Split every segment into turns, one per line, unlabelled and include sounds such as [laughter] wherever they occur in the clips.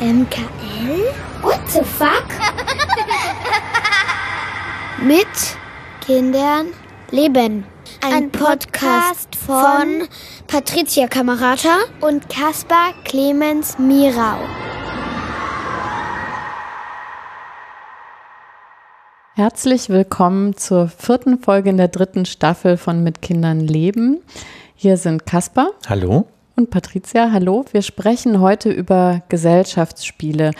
MKL?
What the fuck? [laughs]
Mit Kindern leben. Ein, Podcast von Patricia Kamerata und Caspar Clemens Mirau.
Herzlich willkommen zur vierten Folge in der dritten Staffel von Mit Kindern leben. Hier sind Caspar.
Hallo.
Und Patricia, hallo. Wir sprechen heute über Gesellschaftsspiele.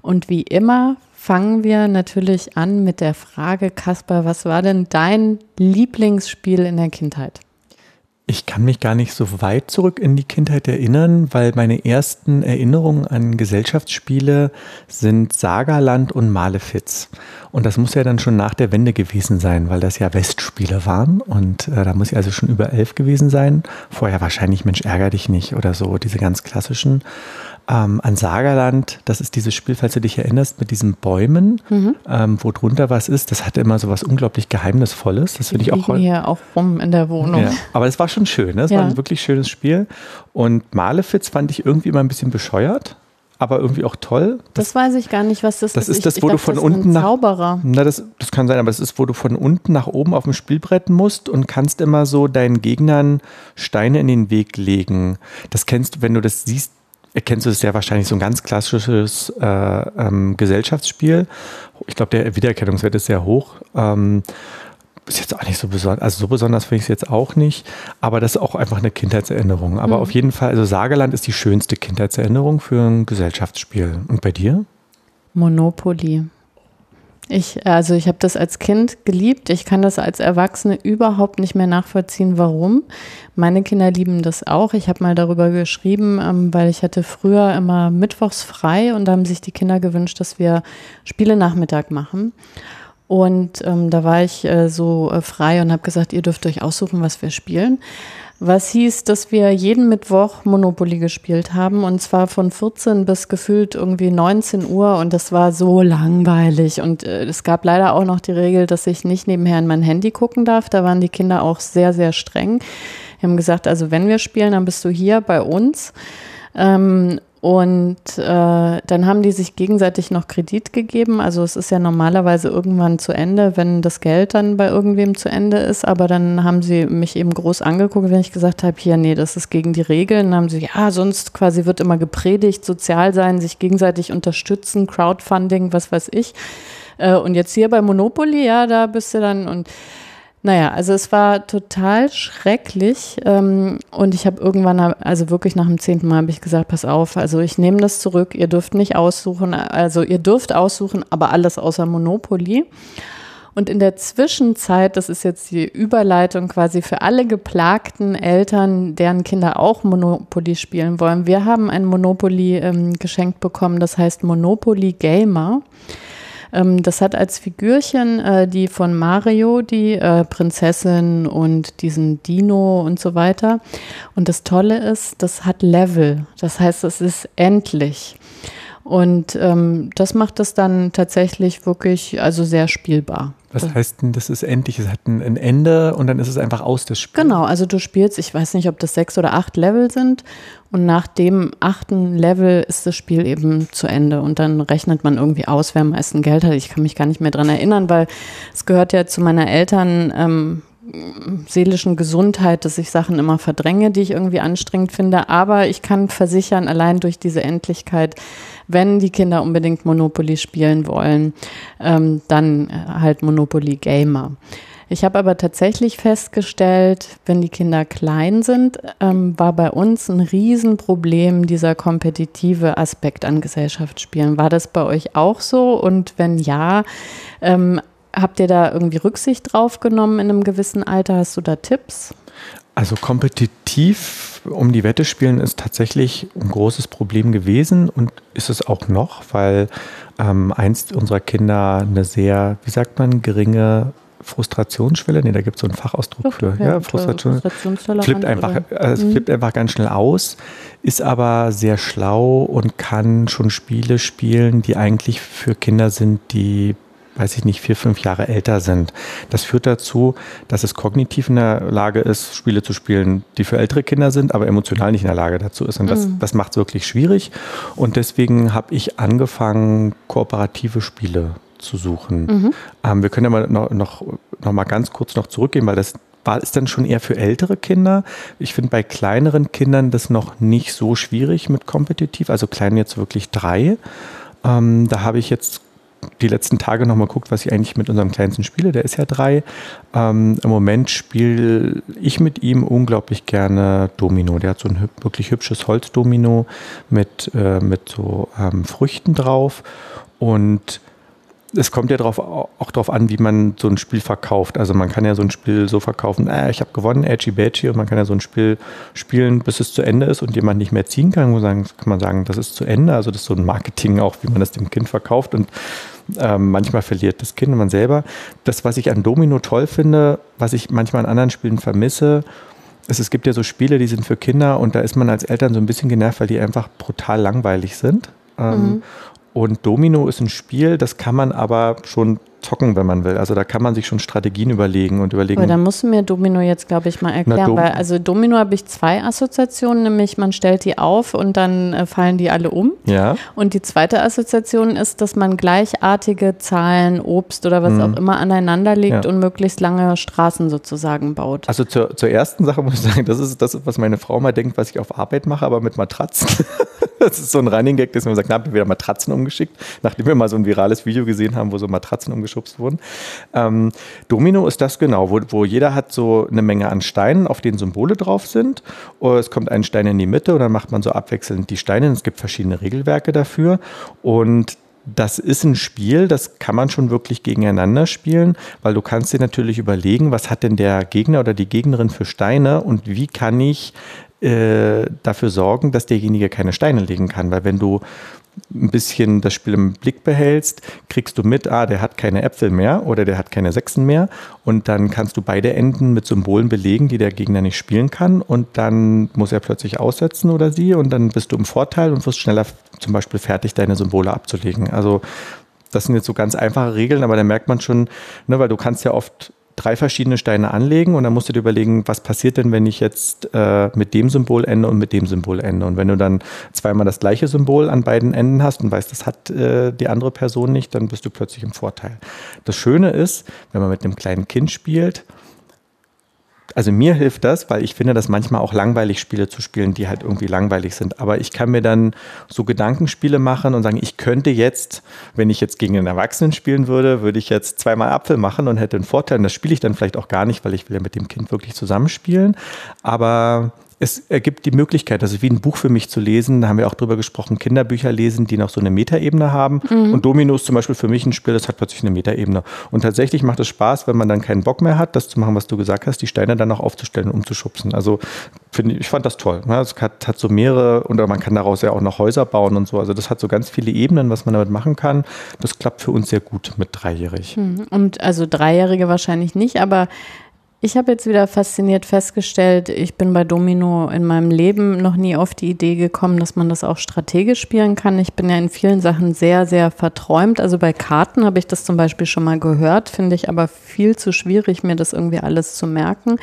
Und wie immer fangen wir natürlich an mit der Frage, Caspar, was war denn dein Lieblingsspiel in der Kindheit?
Ich kann mich gar nicht so weit zurück in die Kindheit erinnern, weil meine ersten Erinnerungen an Gesellschaftsspiele sind Sagerland und Malefiz. Und das muss ja dann schon nach der Wende gewesen sein, weil das ja Westspiele waren. Und äh, da muss ich also schon über elf gewesen sein. Vorher wahrscheinlich Mensch ärger dich nicht oder so, diese ganz klassischen ähm, an Sagerland, das ist dieses Spiel, falls du dich erinnerst, mit diesen Bäumen, mhm. ähm, wo drunter was ist. Das hatte immer so was unglaublich Geheimnisvolles. Das finde ich auch
hier auch rum in der Wohnung. Ja,
aber es war schon schön. Ne? Es ja. war ein wirklich schönes Spiel. Und Malefiz fand ich irgendwie immer ein bisschen bescheuert aber irgendwie auch toll.
Das, das, weiß ich gar nicht, was das,
ist. Das ist das, wo ich du dachte, von unten nach. Na, das, das kann sein, aber es ist, wo du von unten nach oben auf dem Spielbrett musst und kannst immer so deinen Gegnern Steine in den Weg legen. Das kennst du, wenn du das siehst, erkennst du es ja wahrscheinlich so ein ganz klassisches äh, ähm, Gesellschaftsspiel. Ich glaube, der Wiedererkennungswert ist sehr hoch. Ähm, ist jetzt auch nicht so besonders, also so besonders finde ich es jetzt auch nicht, aber das ist auch einfach eine Kindheitserinnerung. Aber mhm. auf jeden Fall, also Sagerland ist die schönste Kindheitserinnerung für ein Gesellschaftsspiel. Und bei dir?
Monopoly. Ich, also ich habe das als Kind geliebt. Ich kann das als Erwachsene überhaupt nicht mehr nachvollziehen, warum. Meine Kinder lieben das auch. Ich habe mal darüber geschrieben, ähm, weil ich hatte früher immer mittwochs frei und da haben sich die Kinder gewünscht, dass wir Spiele-Nachmittag machen. Und ähm, da war ich äh, so äh, frei und habe gesagt, ihr dürft euch aussuchen, was wir spielen was hieß, dass wir jeden Mittwoch Monopoly gespielt haben und zwar von 14 bis gefühlt irgendwie 19 Uhr und das war so langweilig und äh, es gab leider auch noch die Regel, dass ich nicht nebenher in mein Handy gucken darf. Da waren die Kinder auch sehr, sehr streng. Wir haben gesagt, also wenn wir spielen, dann bist du hier bei uns. Ähm, und äh, dann haben die sich gegenseitig noch Kredit gegeben. Also es ist ja normalerweise irgendwann zu Ende, wenn das Geld dann bei irgendwem zu Ende ist. Aber dann haben sie mich eben groß angeguckt, wenn ich gesagt habe, hier, nee, das ist gegen die Regeln. Dann haben sie, ja, sonst quasi wird immer gepredigt, sozial sein, sich gegenseitig unterstützen, Crowdfunding, was weiß ich. Äh, und jetzt hier bei Monopoly, ja, da bist du dann und naja, also es war total schrecklich ähm, und ich habe irgendwann, also wirklich nach dem zehnten Mal habe ich gesagt, pass auf, also ich nehme das zurück, ihr dürft nicht aussuchen, also ihr dürft aussuchen, aber alles außer Monopoly. Und in der Zwischenzeit, das ist jetzt die Überleitung quasi für alle geplagten Eltern, deren Kinder auch Monopoly spielen wollen. Wir haben ein Monopoly ähm, geschenkt bekommen, das heißt Monopoly Gamer. Ähm, das hat als Figürchen äh, die von Mario, die äh, Prinzessin und diesen Dino und so weiter. Und das Tolle ist, das hat Level. Das heißt, es ist endlich. Und ähm, das macht es dann tatsächlich wirklich also sehr spielbar.
Was heißt denn, das ist endlich? Es hat ein, Ende und dann ist es einfach aus des
Spiels. Genau, also du spielst, ich weiß nicht, ob das sechs oder acht Level sind und nach dem achten Level ist das Spiel eben zu Ende und dann rechnet man irgendwie aus, wer am meisten Geld hat. Ich kann mich gar nicht mehr dran erinnern, weil es gehört ja zu meiner Eltern ähm, seelischen Gesundheit, dass ich Sachen immer verdränge, die ich irgendwie anstrengend finde. Aber ich kann versichern, allein durch diese Endlichkeit, wenn die Kinder unbedingt Monopoly spielen wollen, ähm, dann äh, halt Monopoly Gamer. Ich habe aber tatsächlich festgestellt, wenn die Kinder klein sind, ähm, war bei uns ein Riesenproblem dieser kompetitive Aspekt an Gesellschaftsspielen. War das bei euch auch so? Und wenn ja, ähm, Habt ihr da irgendwie Rücksicht drauf genommen in einem gewissen Alter? Hast du da Tipps?
Also kompetitiv um die Wette spielen ist tatsächlich ein großes Problem gewesen und ist es auch noch, weil ähm, einst unserer Kinder eine sehr, wie sagt man, geringe Frustrationsschwelle, nee, da gibt es so einen Fachausdruck für, ja, ja Frustration, flippt einfach, also mhm. flippt einfach ganz schnell aus, ist aber sehr schlau und kann schon Spiele spielen, die eigentlich für Kinder sind, die weiß ich nicht, vier, fünf Jahre älter sind. Das führt dazu, dass es kognitiv in der Lage ist, Spiele zu spielen, die für ältere Kinder sind, aber emotional nicht in der Lage dazu ist. Und das, mhm. das macht es wirklich schwierig. Und deswegen habe ich angefangen, kooperative Spiele zu suchen. Mhm. Ähm, wir können ja mal noch, noch, noch mal ganz kurz noch zurückgehen, weil das war es dann schon eher für ältere Kinder. Ich finde bei kleineren Kindern das noch nicht so schwierig mit kompetitiv, also klein jetzt wirklich drei. Ähm, da habe ich jetzt die letzten Tage nochmal geguckt, was ich eigentlich mit unserem Kleinsten spiele. Der ist ja drei. Ähm, Im Moment spiele ich mit ihm unglaublich gerne Domino. Der hat so ein wirklich hübsches Holzdomino mit, äh, mit so ähm, Früchten drauf. Und es kommt ja drauf, auch darauf an, wie man so ein Spiel verkauft. Also man kann ja so ein Spiel so verkaufen, äh, ich habe gewonnen, edgy badgy, und man kann ja so ein Spiel spielen, bis es zu Ende ist und jemand nicht mehr ziehen kann. Wo sagen, kann man sagen, das ist zu Ende. Also das ist so ein Marketing auch, wie man das dem Kind verkauft und ähm, manchmal verliert das Kind und man selber. Das, was ich an Domino toll finde, was ich manchmal an anderen Spielen vermisse, ist, es gibt ja so Spiele, die sind für Kinder und da ist man als Eltern so ein bisschen genervt, weil die einfach brutal langweilig sind. Ähm, mhm. Und Domino ist ein Spiel, das kann man aber schon zocken, wenn man will. Also da kann man sich schon Strategien überlegen und überlegen.
Aber da musst du mir Domino jetzt, glaube ich, mal erklären, weil also Domino habe ich zwei Assoziationen, nämlich man stellt die auf und dann äh, fallen die alle um.
Ja.
Und die zweite Assoziation ist, dass man gleichartige Zahlen, Obst oder was mhm. auch immer aneinander legt ja. und möglichst lange Straßen sozusagen baut.
Also zur, zur ersten Sache muss ich sagen, das ist das, was meine Frau mal denkt, was ich auf Arbeit mache, aber mit Matratzen. [laughs] das ist so ein Running Gag, dass man sagt, na, haben wir wieder Matratzen umgeschickt, nachdem wir mal so ein virales Video gesehen haben, wo so Matratzen umgeschickt geschubst wurden. Ähm, Domino ist das genau, wo, wo jeder hat so eine Menge an Steinen, auf denen Symbole drauf sind. Oder es kommt ein Stein in die Mitte und dann macht man so abwechselnd die Steine. Es gibt verschiedene Regelwerke dafür. Und das ist ein Spiel, das kann man schon wirklich gegeneinander spielen, weil du kannst dir natürlich überlegen, was hat denn der Gegner oder die Gegnerin für Steine und wie kann ich äh, dafür sorgen, dass derjenige keine Steine legen kann. Weil wenn du ein bisschen das Spiel im Blick behältst, kriegst du mit, ah, der hat keine Äpfel mehr oder der hat keine Sechsen mehr. Und dann kannst du beide Enden mit Symbolen belegen, die der Gegner nicht spielen kann. Und dann muss er plötzlich aussetzen oder sie. Und dann bist du im Vorteil und wirst schneller zum Beispiel fertig, deine Symbole abzulegen. Also das sind jetzt so ganz einfache Regeln, aber da merkt man schon, ne, weil du kannst ja oft drei verschiedene Steine anlegen und dann musst du dir überlegen, was passiert denn, wenn ich jetzt äh, mit dem Symbol ende und mit dem Symbol ende. Und wenn du dann zweimal das gleiche Symbol an beiden Enden hast und weißt, das hat äh, die andere Person nicht, dann bist du plötzlich im Vorteil. Das Schöne ist, wenn man mit einem kleinen Kind spielt, also mir hilft das, weil ich finde, dass manchmal auch langweilig Spiele zu spielen, die halt irgendwie langweilig sind. Aber ich kann mir dann so Gedankenspiele machen und sagen, ich könnte jetzt, wenn ich jetzt gegen einen Erwachsenen spielen würde, würde ich jetzt zweimal Apfel machen und hätte einen Vorteil. Und das spiele ich dann vielleicht auch gar nicht, weil ich will ja mit dem Kind wirklich zusammenspielen. Aber es ergibt die Möglichkeit, also wie ein Buch für mich zu lesen, da haben wir auch drüber gesprochen, Kinderbücher lesen, die noch so eine Metaebene haben. Mhm. Und Domino ist zum Beispiel für mich ein Spiel, das hat plötzlich eine Metaebene. Und tatsächlich macht es Spaß, wenn man dann keinen Bock mehr hat, das zu machen, was du gesagt hast, die Steine dann noch aufzustellen und umzuschubsen. Also finde ich, ich fand das toll. Ne? Es hat, hat so mehrere, und man kann daraus ja auch noch Häuser bauen und so. Also das hat so ganz viele Ebenen, was man damit machen kann. Das klappt für uns sehr gut mit dreijährig.
Mhm. Und also Dreijährige wahrscheinlich nicht, aber ich habe jetzt wieder fasziniert festgestellt, ich bin bei Domino in meinem Leben noch nie auf die Idee gekommen, dass man das auch strategisch spielen kann. Ich bin ja in vielen Sachen sehr, sehr verträumt. Also bei Karten habe ich das zum Beispiel schon mal gehört, finde ich aber viel zu schwierig, mir das irgendwie alles zu merken.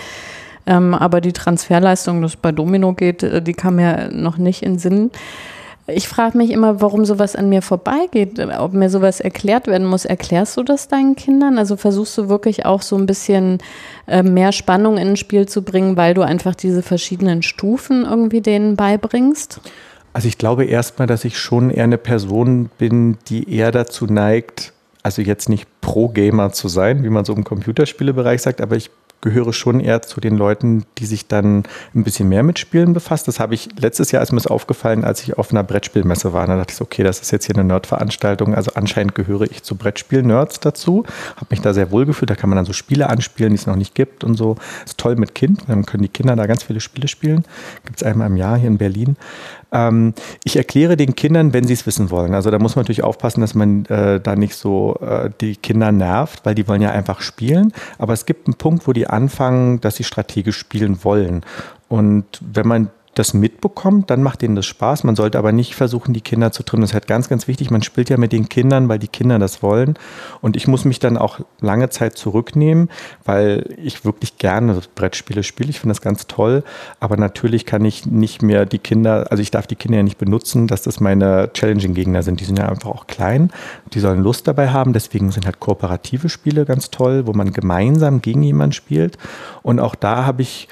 Ähm, aber die Transferleistung, das bei Domino geht, äh, die kam mir noch nicht in Sinn. Ich frage mich immer, warum sowas an mir vorbeigeht, ob mir sowas erklärt werden muss. Erklärst du das deinen Kindern? Also versuchst du wirklich auch so ein bisschen äh, mehr Spannung in ein Spiel zu bringen, weil du einfach diese verschiedenen Stufen irgendwie denen beibringst?
Also ich glaube erstmal, dass ich schon eher eine Person bin, die eher dazu neigt, also jetzt nicht Pro-Gamer zu sein, wie man so im Computerspielebereich sagt, aber ich gehöre schon eher zu den Leuten, die sich dann ein bisschen mehr mit Spielen befasst. Das habe ich letztes Jahr ist mir aufgefallen, als ich auf einer Brettspielmesse war. Da dachte ich okay, das ist jetzt hier eine Nerd-Veranstaltung. Also anscheinend gehöre ich zu Brettspiel-Nerds dazu. Habe mich da sehr wohl gefühlt. Da kann man dann so Spiele anspielen, die es noch nicht gibt und so. Ist toll mit Kind. Dann können die Kinder da ganz viele Spiele spielen. Gibt es einmal im Jahr hier in Berlin. Ähm, ich erkläre den Kindern, wenn sie es wissen wollen. Also da muss man natürlich aufpassen, dass man äh, da nicht so äh, die Kinder nervt, weil die wollen ja einfach spielen. Aber es gibt einen Punkt, wo die anfangen, dass sie strategisch spielen wollen. Und wenn man das mitbekommt, dann macht denen das Spaß. Man sollte aber nicht versuchen, die Kinder zu trimmen. Das ist halt ganz, ganz wichtig. Man spielt ja mit den Kindern, weil die Kinder das wollen. Und ich muss mich dann auch lange Zeit zurücknehmen, weil ich wirklich gerne Brettspiele spiele. Ich finde das ganz toll. Aber natürlich kann ich nicht mehr die Kinder, also ich darf die Kinder ja nicht benutzen, dass das meine Challenging-Gegner sind. Die sind ja einfach auch klein. Die sollen Lust dabei haben. Deswegen sind halt kooperative Spiele ganz toll, wo man gemeinsam gegen jemanden spielt. Und auch da habe ich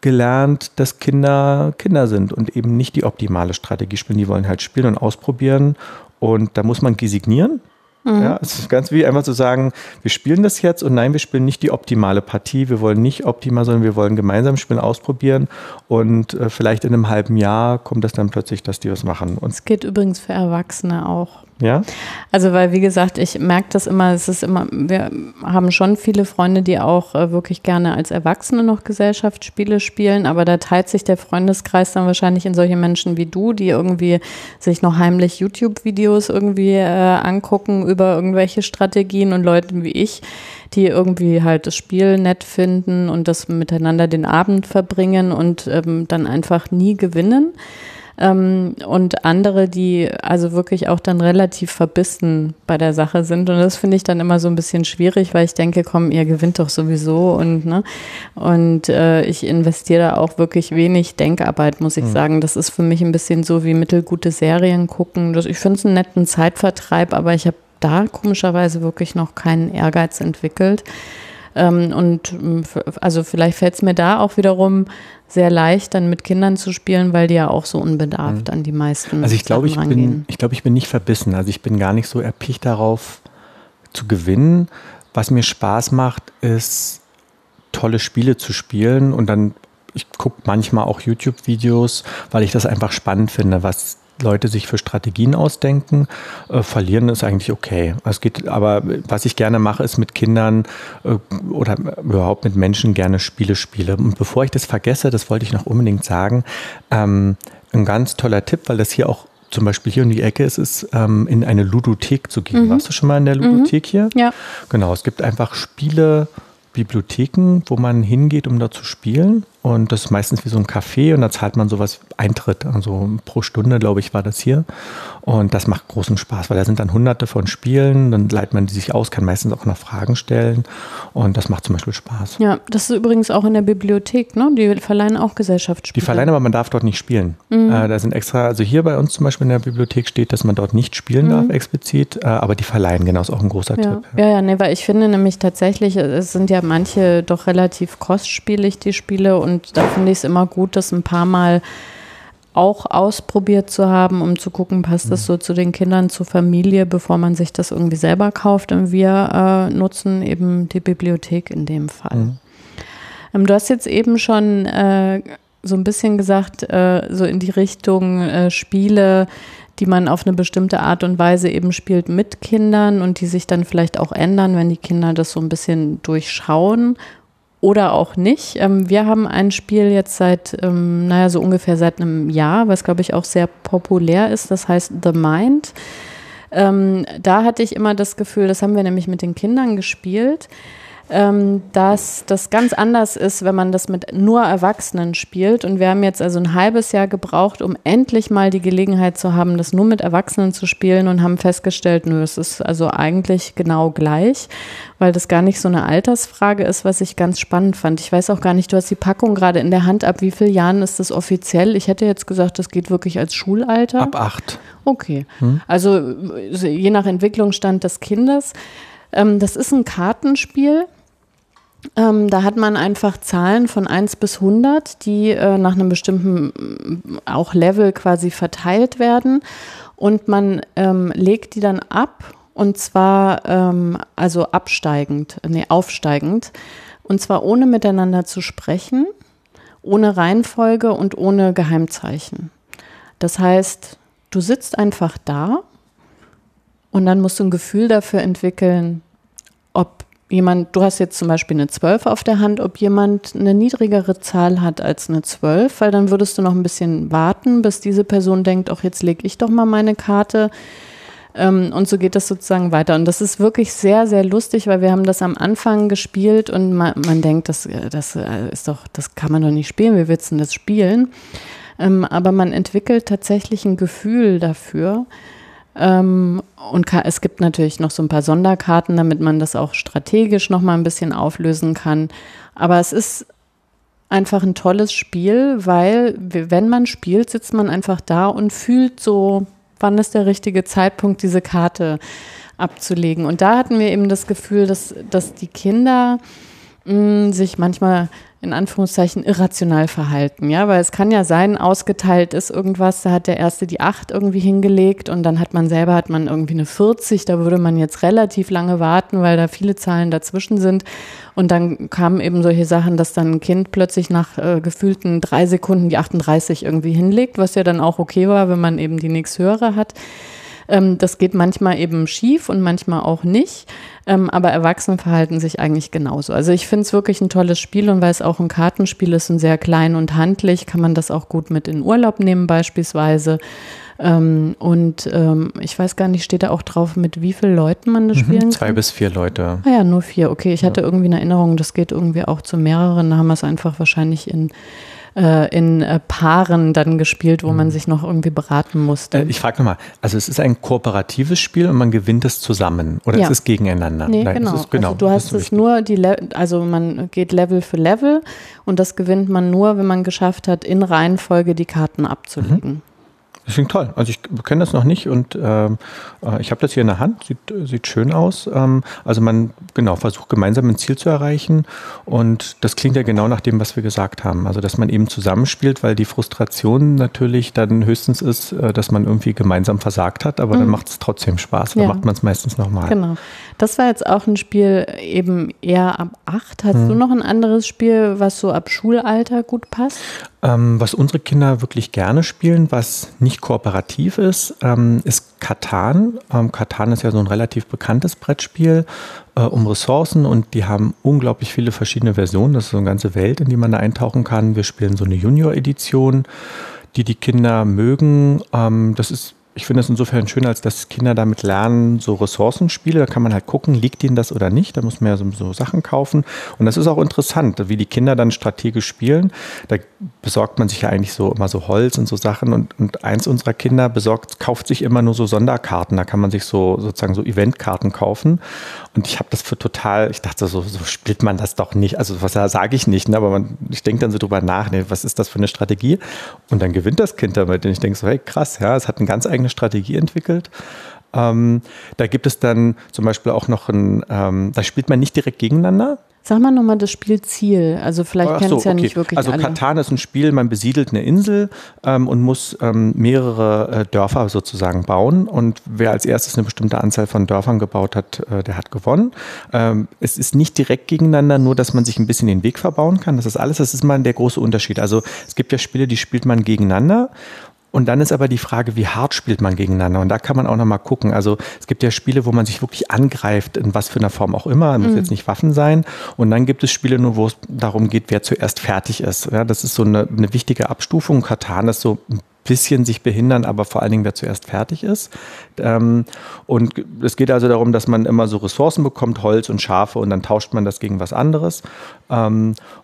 gelernt, dass Kinder Kinder sind und eben nicht die optimale Strategie spielen. Die wollen halt spielen und ausprobieren. Und da muss man gesignieren. Mhm. Ja, es ist ganz wie einfach zu sagen, wir spielen das jetzt und nein, wir spielen nicht die optimale Partie, wir wollen nicht optimal, sondern wir wollen gemeinsam spielen, ausprobieren und äh, vielleicht in einem halben Jahr kommt das dann plötzlich, dass die was machen. Und
es geht übrigens für Erwachsene auch.
Ja.
Also, weil, wie gesagt, ich merke das immer, es ist immer, wir haben schon viele Freunde, die auch äh, wirklich gerne als Erwachsene noch Gesellschaftsspiele spielen, aber da teilt sich der Freundeskreis dann wahrscheinlich in solche Menschen wie du, die irgendwie sich noch heimlich YouTube-Videos irgendwie äh, angucken über irgendwelche Strategien und Leuten wie ich, die irgendwie halt das Spiel nett finden und das miteinander den Abend verbringen und ähm, dann einfach nie gewinnen ähm, und andere, die also wirklich auch dann relativ verbissen bei der Sache sind. Und das finde ich dann immer so ein bisschen schwierig, weil ich denke, komm, ihr gewinnt doch sowieso und ne und äh, ich investiere da auch wirklich wenig Denkarbeit, muss ich mhm. sagen. Das ist für mich ein bisschen so wie mittelgute Serien gucken. Das, ich finde es einen netten Zeitvertreib, aber ich habe da komischerweise wirklich noch keinen Ehrgeiz entwickelt. Ähm, und also vielleicht fällt es mir da auch wiederum sehr leicht, dann mit Kindern zu spielen, weil die ja auch so unbedarft mhm. an die meisten.
Also ich glaube, ich bin, ich glaube, ich bin nicht verbissen. Also ich bin gar nicht so erpicht darauf zu gewinnen. Was mir Spaß macht, ist tolle Spiele zu spielen und dann ich gucke manchmal auch YouTube-Videos, weil ich das einfach spannend finde, was Leute sich für Strategien ausdenken. Äh, verlieren ist eigentlich okay. Es geht, aber was ich gerne mache, ist mit Kindern äh, oder überhaupt mit Menschen gerne Spiele spiele. Und bevor ich das vergesse, das wollte ich noch unbedingt sagen, ähm, ein ganz toller Tipp, weil das hier auch zum Beispiel hier um die Ecke ist, ist ähm, in eine Ludothek zu gehen. Mhm. Warst du schon mal in der Ludothek mhm. hier?
Ja.
Genau, es gibt einfach Spiele, Bibliotheken, wo man hingeht, um da zu spielen. Und das ist meistens wie so ein Café und da zahlt man sowas Eintritt. Also pro Stunde, glaube ich, war das hier. Und das macht großen Spaß, weil da sind dann hunderte von Spielen, dann leitet man die sich aus, kann meistens auch noch Fragen stellen. Und das macht zum Beispiel Spaß.
Ja, das ist übrigens auch in der Bibliothek, ne? Die verleihen auch Gesellschaftsspiele.
Die verleihen, aber man darf dort nicht spielen. Mhm. Äh, da sind extra, also hier bei uns zum Beispiel in der Bibliothek steht, dass man dort nicht spielen mhm. darf, explizit, äh, aber die verleihen, genau, ist auch ein großer
ja.
Tipp.
Ja, ja, nee, weil ich finde nämlich tatsächlich, es sind ja manche doch relativ kostspielig, die Spiele. Und da finde ich es immer gut, das ein paar Mal auch ausprobiert zu haben, um zu gucken, passt das so zu den Kindern, zur Familie, bevor man sich das irgendwie selber kauft. Und wir äh, nutzen eben die Bibliothek in dem Fall. Mhm. Ähm, du hast jetzt eben schon äh, so ein bisschen gesagt, äh, so in die Richtung äh, Spiele, die man auf eine bestimmte Art und Weise eben spielt mit Kindern und die sich dann vielleicht auch ändern, wenn die Kinder das so ein bisschen durchschauen oder auch nicht. Ähm, wir haben ein Spiel jetzt seit, ähm, naja, so ungefähr seit einem Jahr, was glaube ich auch sehr populär ist. Das heißt The Mind. Ähm, da hatte ich immer das Gefühl, das haben wir nämlich mit den Kindern gespielt ähm, dass das ganz anders ist, wenn man das mit nur Erwachsenen spielt. Und wir haben jetzt also ein halbes Jahr gebraucht, um endlich mal die Gelegenheit zu haben, das nur mit Erwachsenen zu spielen und haben festgestellt, nö, es ist also eigentlich genau gleich, weil das gar nicht so eine Altersfrage ist, was ich ganz spannend fand. Ich weiß auch gar nicht, du hast die Packung gerade in der Hand. Ab wie vielen Jahren ist das offiziell? Ich hätte jetzt gesagt, das geht wirklich als Schulalter.
Ab acht.
Okay. Hm? Also je nach Entwicklungsstand des Kindes. Ähm, das ist ein Kartenspiel. Ähm, da hat man einfach Zahlen von 1 bis 100, die äh, nach einem bestimmten äh, auch Level quasi verteilt werden. Und man ähm, legt die dann ab und zwar ähm, also absteigend, nee, aufsteigend. Und zwar ohne miteinander zu sprechen, ohne Reihenfolge und ohne Geheimzeichen. Das heißt, du sitzt einfach da und dann musst du ein Gefühl dafür entwickeln, ob jemand, du hast jetzt zum Beispiel eine 12 auf der Hand, ob jemand eine niedrigere Zahl hat als eine 12, weil dann würdest du noch ein bisschen warten, bis diese Person denkt, auch jetzt lege ich doch mal meine Karte. Ähm, und so geht das sozusagen weiter. Und das ist wirklich sehr, sehr lustig, weil wir haben das am Anfang gespielt und man, man denkt, das, das ist doch, das kann man doch nicht spielen, wie willst das spielen? Ähm, aber man entwickelt tatsächlich ein Gefühl dafür. Ähm, und es gibt natürlich noch so ein paar Sonderkarten, damit man das auch strategisch noch mal ein bisschen auflösen kann. Aber es ist einfach ein tolles Spiel, weil wenn man spielt, sitzt man einfach da und fühlt so, wann ist der richtige Zeitpunkt, diese Karte abzulegen. Und da hatten wir eben das Gefühl, dass, dass die Kinder mh, mm, sich manchmal in Anführungszeichen irrational verhalten, ja, weil es kann ja sein, ausgeteilt ist irgendwas, da hat der erste die acht irgendwie hingelegt und dann hat man selber hat man irgendwie eine 40, da würde man jetzt relativ lange warten, weil da viele Zahlen dazwischen sind und dann kamen eben solche Sachen, dass dann ein Kind plötzlich nach äh, gefühlten drei Sekunden die 38 irgendwie hinlegt, was ja dann auch okay war, wenn man eben die nächsthöhere hat. Ähm, das geht manchmal eben schief und manchmal auch nicht. Ähm, aber Erwachsene verhalten sich eigentlich genauso. Also ich finde es wirklich ein tolles Spiel und weil es auch ein Kartenspiel ist und sehr klein und handlich, kann man das auch gut mit in Urlaub nehmen beispielsweise. Ähm, und ähm, ich weiß gar nicht, steht da auch drauf, mit wie vielen Leuten man das mhm, spielen kann?
Zwei bis vier Leute.
Ah ja, nur vier. Okay, ich hatte irgendwie eine Erinnerung, das geht irgendwie auch zu mehreren. Da haben wir es einfach wahrscheinlich in äh, in äh, Paaren dann gespielt, wo man mhm. sich noch irgendwie beraten musste.
Äh, ich frage nochmal, also es ist ein kooperatives Spiel und man gewinnt es zusammen oder ja. es ist gegeneinander?
Nee, Nein, genau. Ist, genau. Also du hast es nur, die Le also man geht Level für Level und das gewinnt man nur, wenn man geschafft hat, in Reihenfolge die Karten abzulegen. Mhm.
Das klingt toll. Also ich kenne das noch nicht und ähm, äh, ich habe das hier in der Hand. Sieht, sieht schön aus. Ähm, also man genau versucht gemeinsam ein Ziel zu erreichen und das klingt ja genau nach dem, was wir gesagt haben. Also dass man eben zusammenspielt, weil die Frustration natürlich dann höchstens ist, äh, dass man irgendwie gemeinsam versagt hat, aber mhm. dann macht es trotzdem Spaß. Dann ja. macht man es meistens nochmal.
Genau. Das war jetzt auch ein Spiel eben eher ab acht. Hast mhm. du noch ein anderes Spiel, was so ab Schulalter gut passt?
Ähm, was unsere Kinder wirklich gerne spielen, was nicht kooperativ ist, ähm, ist Katan. Ähm, Katan ist ja so ein relativ bekanntes Brettspiel äh, um Ressourcen und die haben unglaublich viele verschiedene Versionen. Das ist so eine ganze Welt, in die man da eintauchen kann. Wir spielen so eine Junior-Edition, die die Kinder mögen. Ähm, das ist ich finde es insofern schön, als dass Kinder damit lernen, so Ressourcenspiele, da kann man halt gucken, liegt ihnen das oder nicht, da muss man ja so, so, Sachen kaufen. Und das ist auch interessant, wie die Kinder dann strategisch spielen. Da besorgt man sich ja eigentlich so immer so Holz und so Sachen und, und eins unserer Kinder besorgt, kauft sich immer nur so Sonderkarten, da kann man sich so sozusagen so Eventkarten kaufen. Und ich habe das für total, ich dachte so, so spielt man das doch nicht. Also was sage ich nicht, ne? aber man, ich denke dann so drüber nach, ne, was ist das für eine Strategie? Und dann gewinnt das Kind damit. Und ich denke so, hey krass, ja, es hat eine ganz eigene Strategie entwickelt. Ähm, da gibt es dann zum Beispiel auch noch ein, ähm, da spielt man nicht direkt gegeneinander,
Sag mal nochmal das Spielziel. Also vielleicht kennen es so, ja okay. nicht wirklich
Also
alle.
Katan ist ein Spiel, man besiedelt eine Insel ähm, und muss ähm, mehrere äh, Dörfer sozusagen bauen. Und wer als erstes eine bestimmte Anzahl von Dörfern gebaut hat, äh, der hat gewonnen. Ähm, es ist nicht direkt gegeneinander, nur dass man sich ein bisschen den Weg verbauen kann. Das ist alles, das ist mal der große Unterschied. Also es gibt ja Spiele, die spielt man gegeneinander und dann ist aber die Frage, wie hart spielt man gegeneinander? Und da kann man auch nochmal gucken. Also es gibt ja Spiele, wo man sich wirklich angreift, in was für einer Form auch immer. Muss mhm. jetzt nicht Waffen sein. Und dann gibt es Spiele nur, wo es darum geht, wer zuerst fertig ist. Ja, das ist so eine, eine wichtige Abstufung. Katan ist so ein bisschen sich behindern, aber vor allen Dingen, wer zuerst fertig ist. Ähm, und es geht also darum, dass man immer so Ressourcen bekommt, Holz und Schafe, und dann tauscht man das gegen was anderes.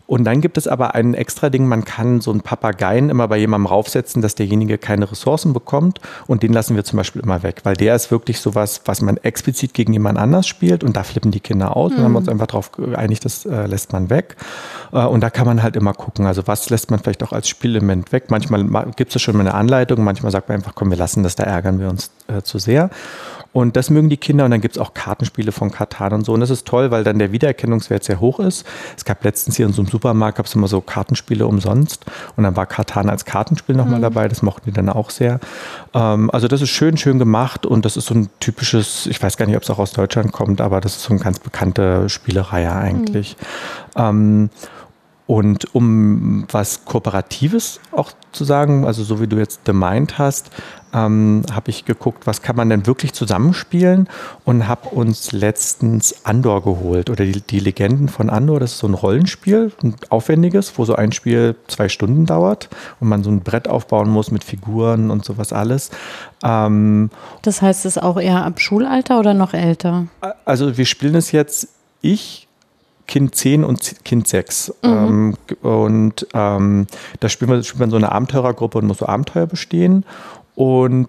Und dann gibt es aber ein extra Ding, man kann so einen Papageien immer bei jemandem raufsetzen, dass derjenige keine Ressourcen bekommt. Und den lassen wir zum Beispiel immer weg, weil der ist wirklich sowas, was man explizit gegen jemand anders spielt. Und da flippen die Kinder aus. Mhm. Und haben wir uns einfach darauf geeinigt, das äh, lässt man weg. Äh, und da kann man halt immer gucken, also was lässt man vielleicht auch als Spielelement weg. Manchmal gibt es schon mal eine Anleitung, manchmal sagt man einfach, komm, wir lassen das, da ärgern wir uns äh, zu sehr. Und das mögen die Kinder. Und dann gibt es auch Kartenspiele von Katan und so. Und das ist toll, weil dann der Wiedererkennungswert sehr hoch ist. Es gab letztens hier in so einem Supermarkt, gab es immer so Kartenspiele umsonst. Und dann war Katan als Kartenspiel nochmal mhm. dabei. Das mochten die dann auch sehr. Ähm, also das ist schön, schön gemacht. Und das ist so ein typisches, ich weiß gar nicht, ob es auch aus Deutschland kommt, aber das ist so eine ganz bekannte Spielereihe eigentlich. Mhm. Ähm, und um was Kooperatives auch zu sagen, also so wie du jetzt gemeint hast, ähm, habe ich geguckt, was kann man denn wirklich zusammenspielen und habe uns letztens Andor geholt oder die, die, Legenden von Andor. Das ist so ein Rollenspiel, ein aufwendiges, wo so ein Spiel zwei Stunden dauert und man so ein Brett aufbauen muss mit Figuren und sowas alles.
Ähm, das heißt, es ist auch eher ab Schulalter oder noch älter?
Also wir spielen es jetzt, ich Kind 10 und Kind 6. Mhm. Ähm, und ähm, da spielt man, spielt man so eine Abenteurergruppe und muss so Abenteuer bestehen. Und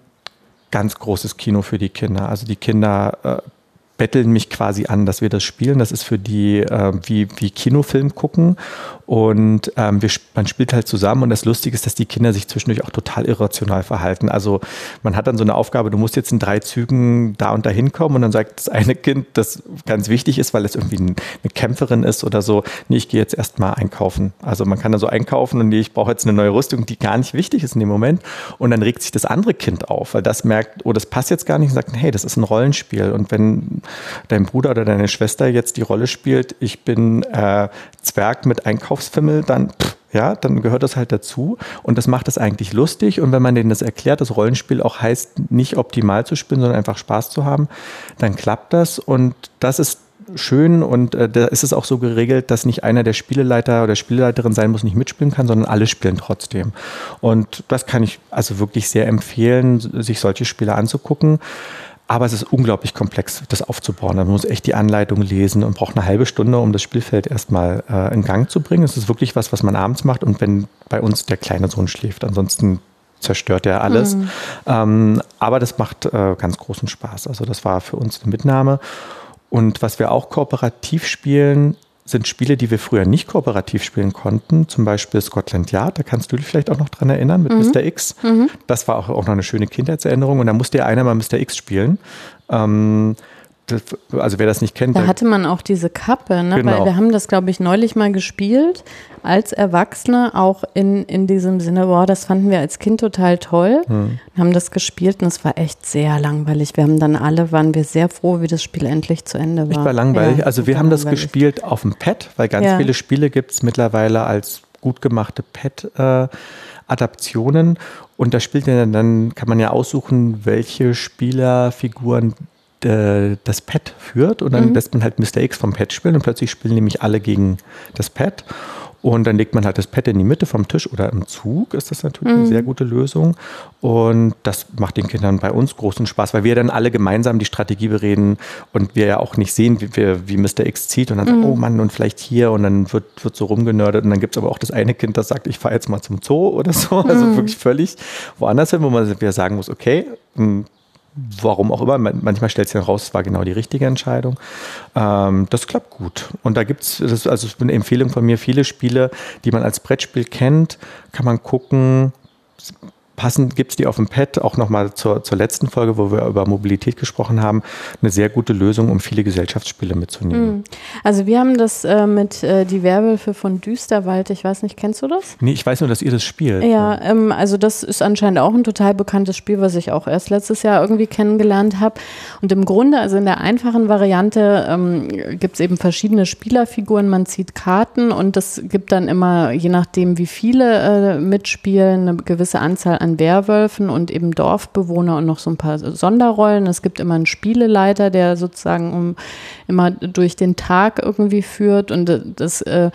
ganz großes Kino für die Kinder. Also die Kinder äh, betteln mich quasi an, dass wir das spielen. Das ist für die äh, wie, wie Kinofilm gucken. Und ähm, wir, man spielt halt zusammen und das Lustige ist, dass die Kinder sich zwischendurch auch total irrational verhalten. Also man hat dann so eine Aufgabe, du musst jetzt in drei Zügen da und da hinkommen und dann sagt das eine Kind, das ganz wichtig ist, weil es irgendwie eine Kämpferin ist oder so, nee, ich gehe jetzt erstmal einkaufen. Also man kann da so einkaufen und nee, ich brauche jetzt eine neue Rüstung, die gar nicht wichtig ist in dem Moment. Und dann regt sich das andere Kind auf, weil das merkt, oh, das passt jetzt gar nicht und sagt, hey, das ist ein Rollenspiel. Und wenn dein Bruder oder deine Schwester jetzt die Rolle spielt, ich bin äh, Zwerg mit Einkauf Einkaufsfimmel, dann pff, ja, dann gehört das halt dazu und das macht es eigentlich lustig und wenn man denen das erklärt, dass Rollenspiel auch heißt, nicht optimal zu spielen, sondern einfach Spaß zu haben, dann klappt das und das ist schön und äh, da ist es auch so geregelt, dass nicht einer der Spieleleiter oder Spieleleiterin sein muss, nicht mitspielen kann, sondern alle spielen trotzdem. Und das kann ich also wirklich sehr empfehlen, sich solche Spiele anzugucken. Aber es ist unglaublich komplex, das aufzubauen. Man muss echt die Anleitung lesen und braucht eine halbe Stunde, um das Spielfeld erstmal äh, in Gang zu bringen. Es ist wirklich was, was man abends macht und wenn bei uns der kleine Sohn schläft. Ansonsten zerstört er alles. Mhm. Ähm, aber das macht äh, ganz großen Spaß. Also das war für uns eine Mitnahme. Und was wir auch kooperativ spielen, sind Spiele, die wir früher nicht kooperativ spielen konnten. Zum Beispiel Scotland Yard, da kannst du dich vielleicht auch noch dran erinnern mit mhm. Mr. X. Mhm. Das war auch, auch noch eine schöne Kindheitserinnerung. Und da musste ja einer mal Mr. X spielen. Ähm, also wer das nicht kennt.
Da hatte man auch diese Kappe, ne? Genau. weil wir haben das, glaube ich, neulich mal gespielt als Erwachsene, auch in, in diesem Sinne, boah, das fanden wir als Kind total toll, hm. haben das gespielt und es war echt sehr langweilig. Wir haben dann alle, waren wir sehr froh, wie das Spiel endlich zu Ende war.
Ich war langweilig. Ja, also wir haben das gespielt auf dem Pad, weil ganz ja. viele Spiele gibt es mittlerweile als gut gemachte Pad. Äh, Adaptionen und da spielt dann, dann kann man ja aussuchen, welche Spielerfiguren das Pad führt und dann mhm. lässt man halt Mr. X vom Pad spielen und plötzlich spielen nämlich alle gegen das Pad. Und dann legt man halt das Pad in die Mitte vom Tisch oder im Zug, ist das natürlich mhm. eine sehr gute Lösung. Und das macht den Kindern bei uns großen Spaß, weil wir dann alle gemeinsam die Strategie bereden und wir ja auch nicht sehen, wie, wir, wie Mr. X zieht und dann mhm. sagt, oh Mann, und vielleicht hier und dann wird, wird so rumgenördet und dann gibt es aber auch das eine Kind, das sagt, ich fahre jetzt mal zum Zoo oder so, [laughs] also mhm. wirklich völlig woanders hin, wo man wieder sagen muss, okay, hm, warum auch immer, manchmal stellt sich dann raus, es war genau die richtige Entscheidung. Ähm, das klappt gut. Und da gibt es, also eine Empfehlung von mir, viele Spiele, die man als Brettspiel kennt, kann man gucken, passend gibt es die auf dem Pad, auch nochmal zur, zur letzten Folge, wo wir über Mobilität gesprochen haben, eine sehr gute Lösung, um viele Gesellschaftsspiele mitzunehmen. Hm.
Also wir haben das äh, mit äh, Die Werwölfe von Düsterwald, ich weiß nicht, kennst du das?
Nee, ich weiß nur, dass ihr das spielt.
Ja, ähm, also das ist anscheinend auch ein total bekanntes Spiel, was ich auch erst letztes Jahr irgendwie kennengelernt habe. Und im Grunde, also in der einfachen Variante ähm, gibt es eben verschiedene Spielerfiguren, man zieht Karten und das gibt dann immer, je nachdem wie viele äh, mitspielen, eine gewisse Anzahl an an Werwölfen und eben Dorfbewohner und noch so ein paar Sonderrollen. Es gibt immer einen Spieleleiter, der sozusagen um, immer durch den Tag irgendwie führt und das äh,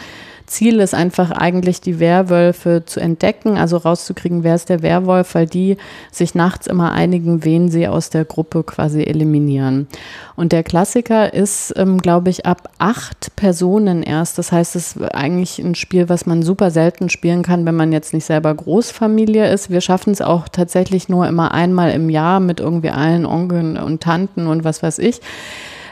Ziel ist einfach eigentlich, die Werwölfe zu entdecken, also rauszukriegen, wer ist der Werwolf, weil die sich nachts immer einigen, wen sie aus der Gruppe quasi eliminieren. Und der Klassiker ist, ähm, glaube ich, ab acht Personen erst. Das heißt, es ist eigentlich ein Spiel, was man super selten spielen kann, wenn man jetzt nicht selber Großfamilie ist. Wir schaffen es auch tatsächlich nur immer einmal im Jahr mit irgendwie allen Onkeln und Tanten und was weiß ich.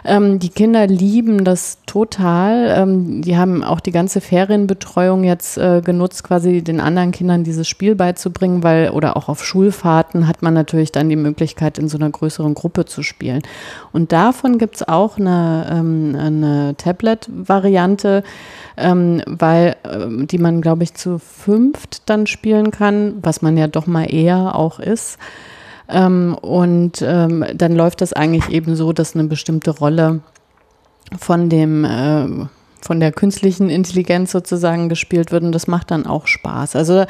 Ähm, die Kinder lieben das total. Ähm, die haben auch die ganze Ferienbetreuung jetzt äh, genutzt, quasi den anderen Kindern dieses Spiel beizubringen, weil oder auch auf Schulfahrten hat man natürlich dann die Möglichkeit, in so einer größeren Gruppe zu spielen. Und davon gibt es auch eine, ähm, eine Tablet-Variante, ähm, weil äh, die man, glaube ich, zu fünft dann spielen kann, was man ja doch mal eher auch ist. Ähm, und ähm, dann läuft das eigentlich eben so, dass eine bestimmte Rolle von dem äh, von der künstlichen Intelligenz sozusagen gespielt wird und das macht dann auch Spaß. Also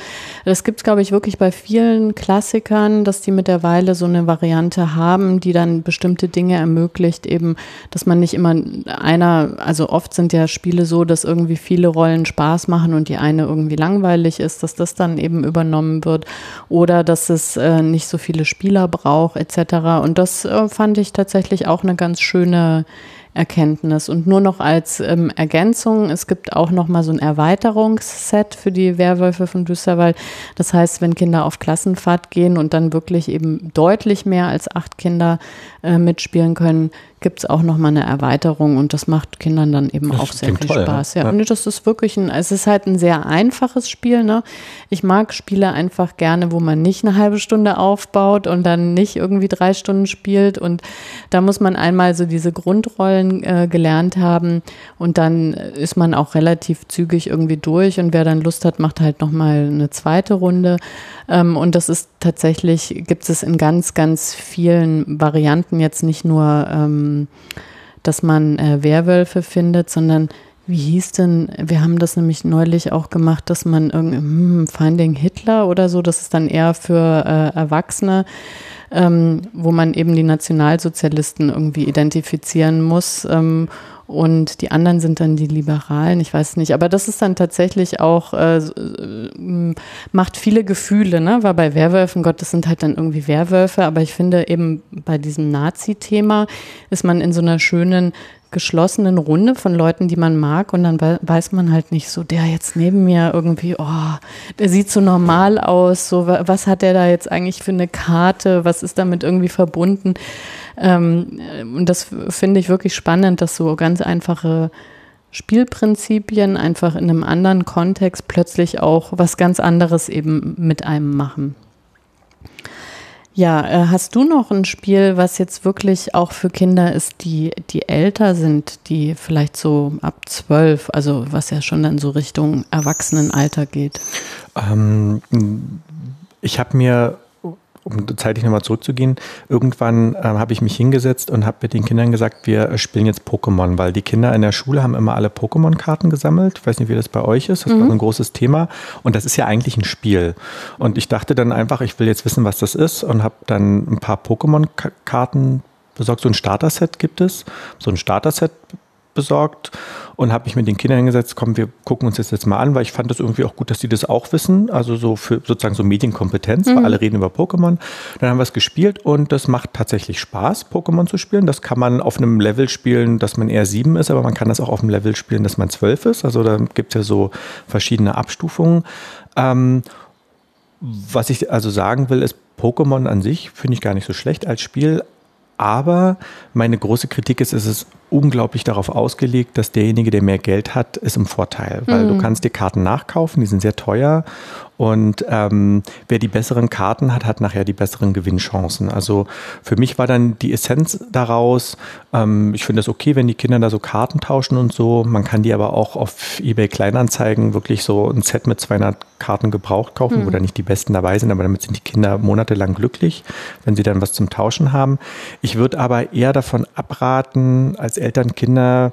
das gibt es, glaube ich, wirklich bei vielen Klassikern, dass die mittlerweile so eine Variante haben, die dann bestimmte Dinge ermöglicht, eben, dass man nicht immer einer, also oft sind ja Spiele so, dass irgendwie viele Rollen Spaß machen und die eine irgendwie langweilig ist, dass das dann eben übernommen wird oder dass es äh, nicht so viele Spieler braucht etc. Und das äh, fand ich tatsächlich auch eine ganz schöne Erkenntnis. Und nur noch als ähm, Ergänzung, es gibt auch noch mal so ein Erweiterungsset für die Werwölfe von Düsterwald. Das heißt, wenn Kinder auf Klassenfahrt gehen und dann wirklich eben deutlich mehr als acht Kinder äh, mitspielen können, gibt es auch noch mal eine Erweiterung und das macht Kindern dann eben das auch sehr viel toll, Spaß. Ja. ja. Und das ist wirklich ein, es ist halt ein sehr einfaches Spiel. Ne? Ich mag Spiele einfach gerne, wo man nicht eine halbe Stunde aufbaut und dann nicht irgendwie drei Stunden spielt und da muss man einmal so diese Grundrollen äh, gelernt haben und dann ist man auch relativ zügig irgendwie durch und wer dann Lust hat, macht halt noch mal eine zweite Runde. Ähm, und das ist tatsächlich, gibt es in ganz, ganz vielen Varianten jetzt nicht nur, ähm, dass man äh, Werwölfe findet, sondern wie hieß denn, wir haben das nämlich neulich auch gemacht, dass man irgendwie, hm, Finding Hitler oder so, das ist dann eher für äh, Erwachsene, ähm, wo man eben die Nationalsozialisten irgendwie identifizieren muss. Ähm, und die anderen sind dann die Liberalen, ich weiß nicht. Aber das ist dann tatsächlich auch, äh, äh, macht viele Gefühle, ne? Weil bei Werwölfen, Gott, das sind halt dann irgendwie Werwölfe, aber ich finde eben bei diesem Nazi-Thema ist man in so einer schönen geschlossenen Runde von Leuten, die man mag und dann weiß man halt nicht so, der jetzt neben mir irgendwie, oh, der sieht so normal aus, so was hat der da jetzt eigentlich für eine Karte, was ist damit irgendwie verbunden? Ähm, und das finde ich wirklich spannend, dass so ganz einfache Spielprinzipien einfach in einem anderen Kontext plötzlich auch was ganz anderes eben mit einem machen. Ja, äh, hast du noch ein Spiel, was jetzt wirklich auch für Kinder ist, die, die älter sind, die vielleicht so ab zwölf, also was ja schon dann so Richtung Erwachsenenalter geht?
Ähm, ich habe mir um zeitlich nochmal zurückzugehen, irgendwann ähm, habe ich mich hingesetzt und habe mit den Kindern gesagt, wir spielen jetzt Pokémon, weil die Kinder in der Schule haben immer alle Pokémon-Karten gesammelt. Ich weiß nicht, wie das bei euch ist. Das mhm. war ein großes Thema. Und das ist ja eigentlich ein Spiel. Und ich dachte dann einfach, ich will jetzt wissen, was das ist und habe dann ein paar Pokémon-Karten besorgt. So ein Starter-Set gibt es. So ein Starter-Set besorgt und habe mich mit den Kindern hingesetzt, komm, wir gucken uns das jetzt mal an, weil ich fand das irgendwie auch gut, dass die das auch wissen, also so für sozusagen so Medienkompetenz, mhm. weil alle reden über Pokémon. Dann haben wir es gespielt und das macht tatsächlich Spaß, Pokémon zu spielen. Das kann man auf einem Level spielen, dass man eher sieben ist, aber man kann das auch auf einem Level spielen, dass man zwölf ist. Also da gibt es ja so verschiedene Abstufungen. Ähm, was ich also sagen will, ist, Pokémon an sich finde ich gar nicht so schlecht als Spiel, aber meine große Kritik ist, es ist unglaublich darauf ausgelegt, dass derjenige, der mehr Geld hat, ist im Vorteil. Weil mhm. du kannst dir Karten nachkaufen, die sind sehr teuer. Und ähm, wer die besseren Karten hat, hat nachher die besseren Gewinnchancen. Also für mich war dann die Essenz daraus, ähm, ich finde es okay, wenn die Kinder da so Karten tauschen und so. Man kann die aber auch auf eBay Kleinanzeigen wirklich so ein Set mit 200 Karten gebraucht kaufen, mhm. wo da nicht die besten dabei sind, aber damit sind die Kinder monatelang glücklich, wenn sie dann was zum Tauschen haben. Ich würde aber eher davon abraten, als Eltern Kinder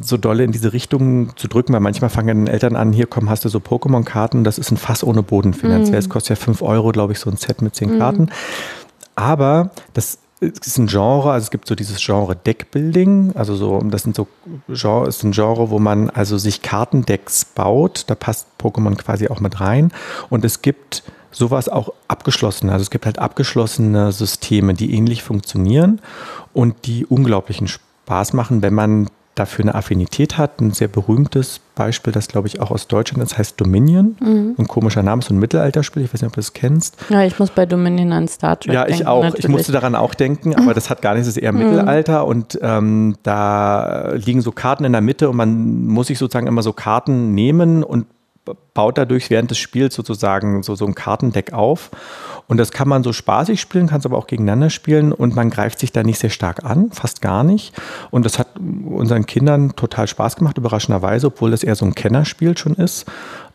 so dolle in diese Richtung zu drücken, weil manchmal fangen Eltern an, hier komm, hast du so Pokémon-Karten, das ist ein Fass ohne Boden finanziell. Es mhm. kostet ja 5 Euro, glaube ich, so ein Set mit 10 mhm. Karten. Aber das ist ein Genre, also es gibt so dieses Genre Deckbuilding, also so, das sind so Genre, ist ein Genre, wo man also sich Kartendecks baut, da passt Pokémon quasi auch mit rein. Und es gibt sowas auch abgeschlossen. Also es gibt halt abgeschlossene Systeme, die ähnlich funktionieren und die unglaublichen Spaß machen, wenn man dafür eine Affinität hat. Ein sehr berühmtes Beispiel, das glaube ich auch aus Deutschland ist, heißt Dominion. Mhm. Ein komischer Name, so ein Mittelalterspiel. Ich weiß nicht, ob du das kennst.
Ja, ich muss bei Dominion an Star Trek
Ja, ich
denken,
auch. Natürlich. Ich musste daran auch denken, aber das hat gar nichts, es ist eher mhm. Mittelalter und ähm, da liegen so Karten in der Mitte und man muss sich sozusagen immer so Karten nehmen und baut dadurch während des Spiels sozusagen so, so ein Kartendeck auf. Und das kann man so spaßig spielen, kann es aber auch gegeneinander spielen und man greift sich da nicht sehr stark an, fast gar nicht. Und das hat unseren Kindern total Spaß gemacht, überraschenderweise, obwohl das eher so ein Kennerspiel schon ist.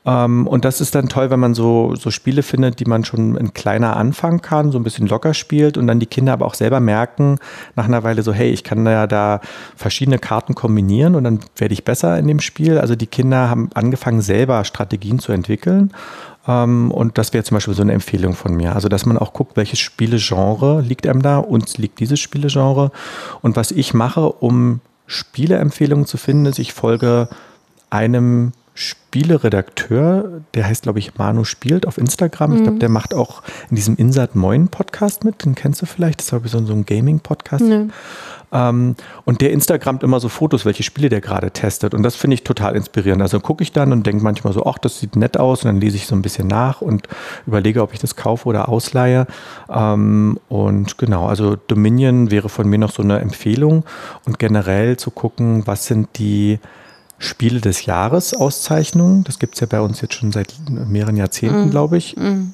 Ähm, und das ist dann toll, wenn man so, so Spiele findet, die man schon in kleiner anfangen kann, so ein bisschen locker spielt und dann die Kinder aber auch selber merken, nach einer Weile so, hey, ich kann ja da verschiedene Karten kombinieren und dann werde ich besser in dem Spiel. Also die Kinder haben angefangen, selber Strategien zu entwickeln. Ähm, und das wäre zum Beispiel so eine Empfehlung von mir. Also, dass man auch guckt, welches Spielegenre liegt einem da. Uns liegt dieses Spielegenre. Und was ich mache, um Spieleempfehlungen zu finden, ist, ich folge einem Spieleredakteur, der heißt, glaube ich, Manu Spielt auf Instagram. Mhm. Ich glaube, der macht auch in diesem Insert Moin Podcast mit. Den kennst du vielleicht. Das ist, glaube ich, so, ein Gaming-Podcast. Mhm. Ähm, und der Instagramt immer so Fotos, welche Spiele der gerade testet. Und das finde ich total inspirierend. Also gucke ich dann und denke manchmal so, ach, das sieht nett aus. Und dann lese ich so ein bisschen nach und überlege, ob ich das kaufe oder ausleihe. Ähm, und genau, also Dominion wäre von mir noch so eine Empfehlung. Und generell zu gucken, was sind die Spiele des Jahres Auszeichnungen. Das gibt es ja bei uns jetzt schon seit mehreren Jahrzehnten, mm. glaube ich. Mm.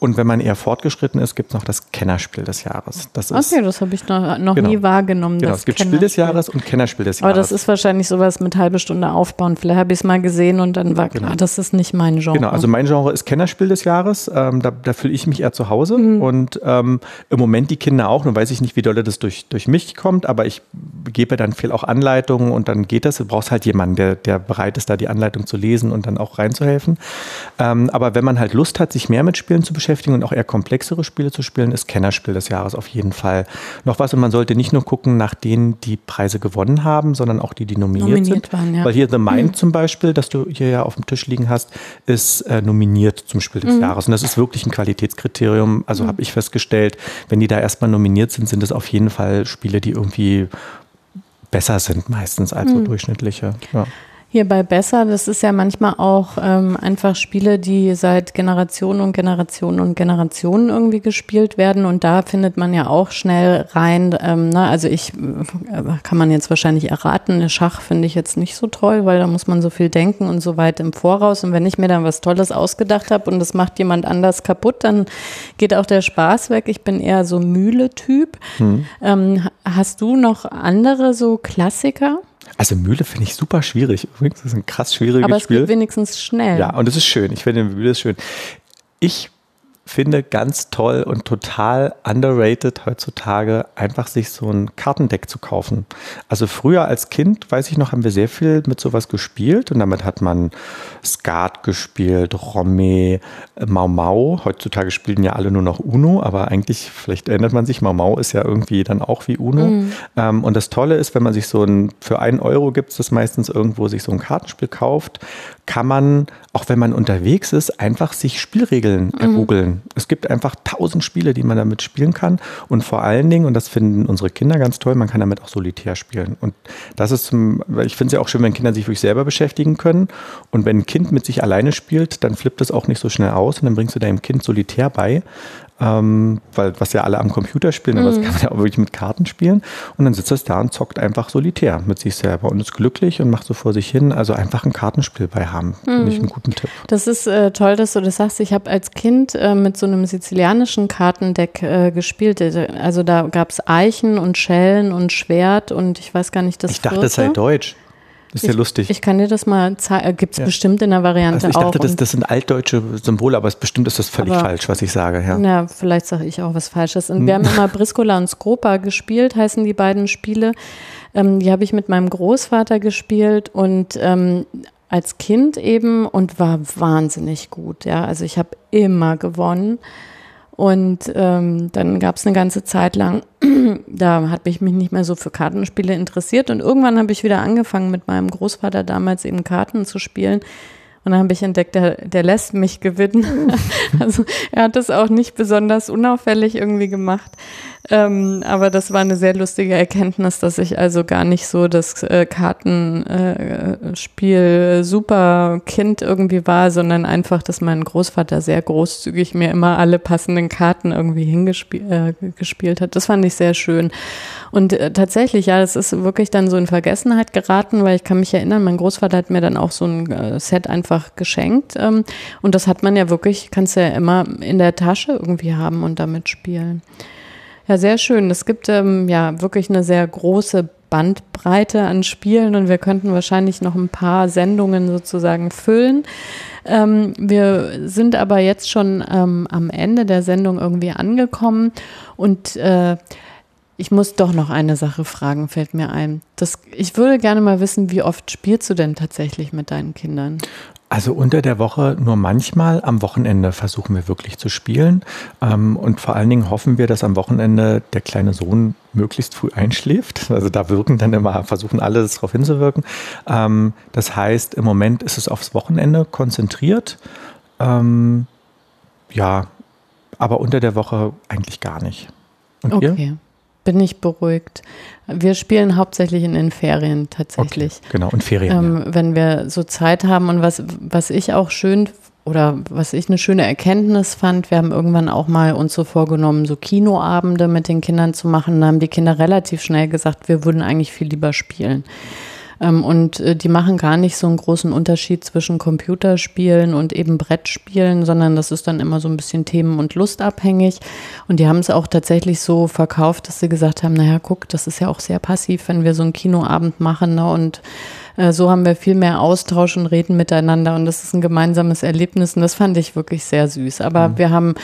Und wenn man eher fortgeschritten ist, gibt es noch das Kennerspiel des Jahres.
Das ist, okay, das habe ich noch, noch genau. nie wahrgenommen.
Genau, es gibt Spiel des Jahres und Kennerspiel des
Jahres.
Aber
das ist wahrscheinlich sowas mit halbe Stunde aufbauen. Vielleicht habe ich es mal gesehen und dann war klar, genau. das ist nicht mein Genre.
Genau, also mein Genre ist Kennerspiel des Jahres. Ähm, da, da fühle ich mich eher zu Hause. Mhm. Und ähm, im Moment die Kinder auch. Nun weiß ich nicht, wie doll das durch, durch mich kommt, aber ich gebe dann viel auch Anleitungen und dann geht das. Du brauchst halt jemanden, der, der bereit ist, da die Anleitung zu lesen und dann auch reinzuhelfen. Ähm, aber wenn man halt Lust hat, sich mehr mit Spielen zu beschäftigen und auch eher komplex komplexere Spiele zu spielen, ist Kennerspiel des Jahres auf jeden Fall. Noch was, und man sollte nicht nur gucken nach denen, die Preise gewonnen haben, sondern auch die, die nominiert, nominiert sind. Waren, ja. Weil hier The Mind mhm. zum Beispiel, das du hier ja auf dem Tisch liegen hast, ist äh, nominiert zum Spiel des mhm. Jahres. Und das ist wirklich ein Qualitätskriterium. Also mhm. habe ich festgestellt, wenn die da erstmal nominiert sind, sind es auf jeden Fall Spiele, die irgendwie besser sind meistens als so mhm. durchschnittliche. Ja.
Hier bei Besser, das ist ja manchmal auch ähm, einfach Spiele, die seit Generationen und Generationen und Generationen irgendwie gespielt werden. Und da findet man ja auch schnell rein. Ähm, na, also ich äh, kann man jetzt wahrscheinlich erraten, Schach finde ich jetzt nicht so toll, weil da muss man so viel denken und so weit im Voraus. Und wenn ich mir dann was Tolles ausgedacht habe und das macht jemand anders kaputt, dann geht auch der Spaß weg. Ich bin eher so Mühle-Typ. Hm. Ähm, hast du noch andere so Klassiker?
Also Mühle finde ich super schwierig. Übrigens, das ist ein krass schwieriges
Aber es
Spiel.
geht wenigstens schnell.
Ja, und es ist schön. Ich finde Mühle ist schön. Ich finde ganz toll und total underrated heutzutage, einfach sich so ein Kartendeck zu kaufen. Also früher als Kind, weiß ich noch, haben wir sehr viel mit sowas gespielt und damit hat man Skat gespielt, Romme, Mau Mau. Heutzutage spielen ja alle nur noch Uno, aber eigentlich, vielleicht erinnert man sich, Mau Mau ist ja irgendwie dann auch wie Uno. Mhm. Ähm, und das Tolle ist, wenn man sich so ein, für einen Euro gibt es das meistens irgendwo, sich so ein Kartenspiel kauft, kann man, auch wenn man unterwegs ist, einfach sich Spielregeln ergoogeln. Mhm. Es gibt einfach tausend Spiele, die man damit spielen kann. Und vor allen Dingen, und das finden unsere Kinder ganz toll, man kann damit auch solitär spielen. Und das ist, zum, ich finde es ja auch schön, wenn Kinder sich wirklich selber beschäftigen können. Und wenn ein Kind mit sich alleine spielt, dann flippt es auch nicht so schnell aus und dann bringst du deinem Kind solitär bei ähm, weil was ja alle am Computer spielen, aber das mhm. kann man ja auch wirklich mit Karten spielen. Und dann sitzt es da und zockt einfach solitär mit sich selber und ist glücklich und macht so vor sich hin. Also einfach ein Kartenspiel bei haben, mhm. finde ich einen guten Tipp.
Das ist äh, toll, dass du das sagst. Ich habe als Kind äh, mit so einem sizilianischen Kartendeck äh, gespielt. Also da gab es Eichen und Schellen und Schwert und ich weiß gar nicht, das
Ich dachte, es sei deutsch. Das ist
ich,
ja lustig.
Ich kann dir das mal zeigen. Äh, Gibt es ja. bestimmt in der Variante
also ich dachte,
auch.
Das, das sind altdeutsche Symbole, aber bestimmt ist das völlig aber, falsch, was ich sage. Ja,
ja vielleicht sage ich auch was Falsches. Und hm. wir haben immer Briscola und Skropa gespielt, heißen die beiden Spiele. Ähm, die habe ich mit meinem Großvater gespielt und ähm, als Kind eben und war wahnsinnig gut. Ja, also ich habe immer gewonnen. Und ähm, dann gab es eine ganze Zeit lang, [clears throat] da hat mich mich nicht mehr so für Kartenspiele interessiert. Und irgendwann habe ich wieder angefangen, mit meinem Großvater damals eben Karten zu spielen. Und dann habe ich entdeckt, der, der lässt mich gewinnen. [laughs] also er hat das auch nicht besonders unauffällig irgendwie gemacht. Ähm, aber das war eine sehr lustige Erkenntnis, dass ich also gar nicht so das äh, Kartenspiel äh, super Kind irgendwie war, sondern einfach, dass mein Großvater sehr großzügig mir immer alle passenden Karten irgendwie hingespielt äh, hat. Das fand ich sehr schön. Und äh, tatsächlich, ja, das ist wirklich dann so in Vergessenheit geraten, weil ich kann mich erinnern, mein Großvater hat mir dann auch so ein äh, Set einfach geschenkt. Ähm, und das hat man ja wirklich, kannst ja immer in der Tasche irgendwie haben und damit spielen. Ja, sehr schön. Es gibt ähm, ja wirklich eine sehr große Bandbreite an Spielen und wir könnten wahrscheinlich noch ein paar Sendungen sozusagen füllen. Ähm, wir sind aber jetzt schon ähm, am Ende der Sendung irgendwie angekommen und äh, ich muss doch noch eine Sache fragen, fällt mir ein. Das, ich würde gerne mal wissen, wie oft spielst du denn tatsächlich mit deinen Kindern?
Also unter der Woche nur manchmal. Am Wochenende versuchen wir wirklich zu spielen. Ähm, und vor allen Dingen hoffen wir, dass am Wochenende der kleine Sohn möglichst früh einschläft. Also da wirken dann immer, versuchen alle darauf hinzuwirken. Ähm, das heißt, im Moment ist es aufs Wochenende konzentriert. Ähm, ja, aber unter der Woche eigentlich gar nicht.
Und okay. Ihr? Bin ich beruhigt. Wir spielen hauptsächlich in den Ferien tatsächlich.
Okay, genau, in Ferien.
Ähm, ja. Wenn wir so Zeit haben und was, was ich auch schön oder was ich eine schöne Erkenntnis fand, wir haben irgendwann auch mal uns so vorgenommen, so Kinoabende mit den Kindern zu machen. Da haben die Kinder relativ schnell gesagt, wir würden eigentlich viel lieber spielen. Ähm, und äh, die machen gar nicht so einen großen Unterschied zwischen Computerspielen und eben Brettspielen, sondern das ist dann immer so ein bisschen themen- und lustabhängig. Und die haben es auch tatsächlich so verkauft, dass sie gesagt haben, naja, guck, das ist ja auch sehr passiv, wenn wir so einen Kinoabend machen ne? und äh, so haben wir viel mehr Austausch und reden miteinander und das ist ein gemeinsames Erlebnis und das fand ich wirklich sehr süß. Aber mhm. wir haben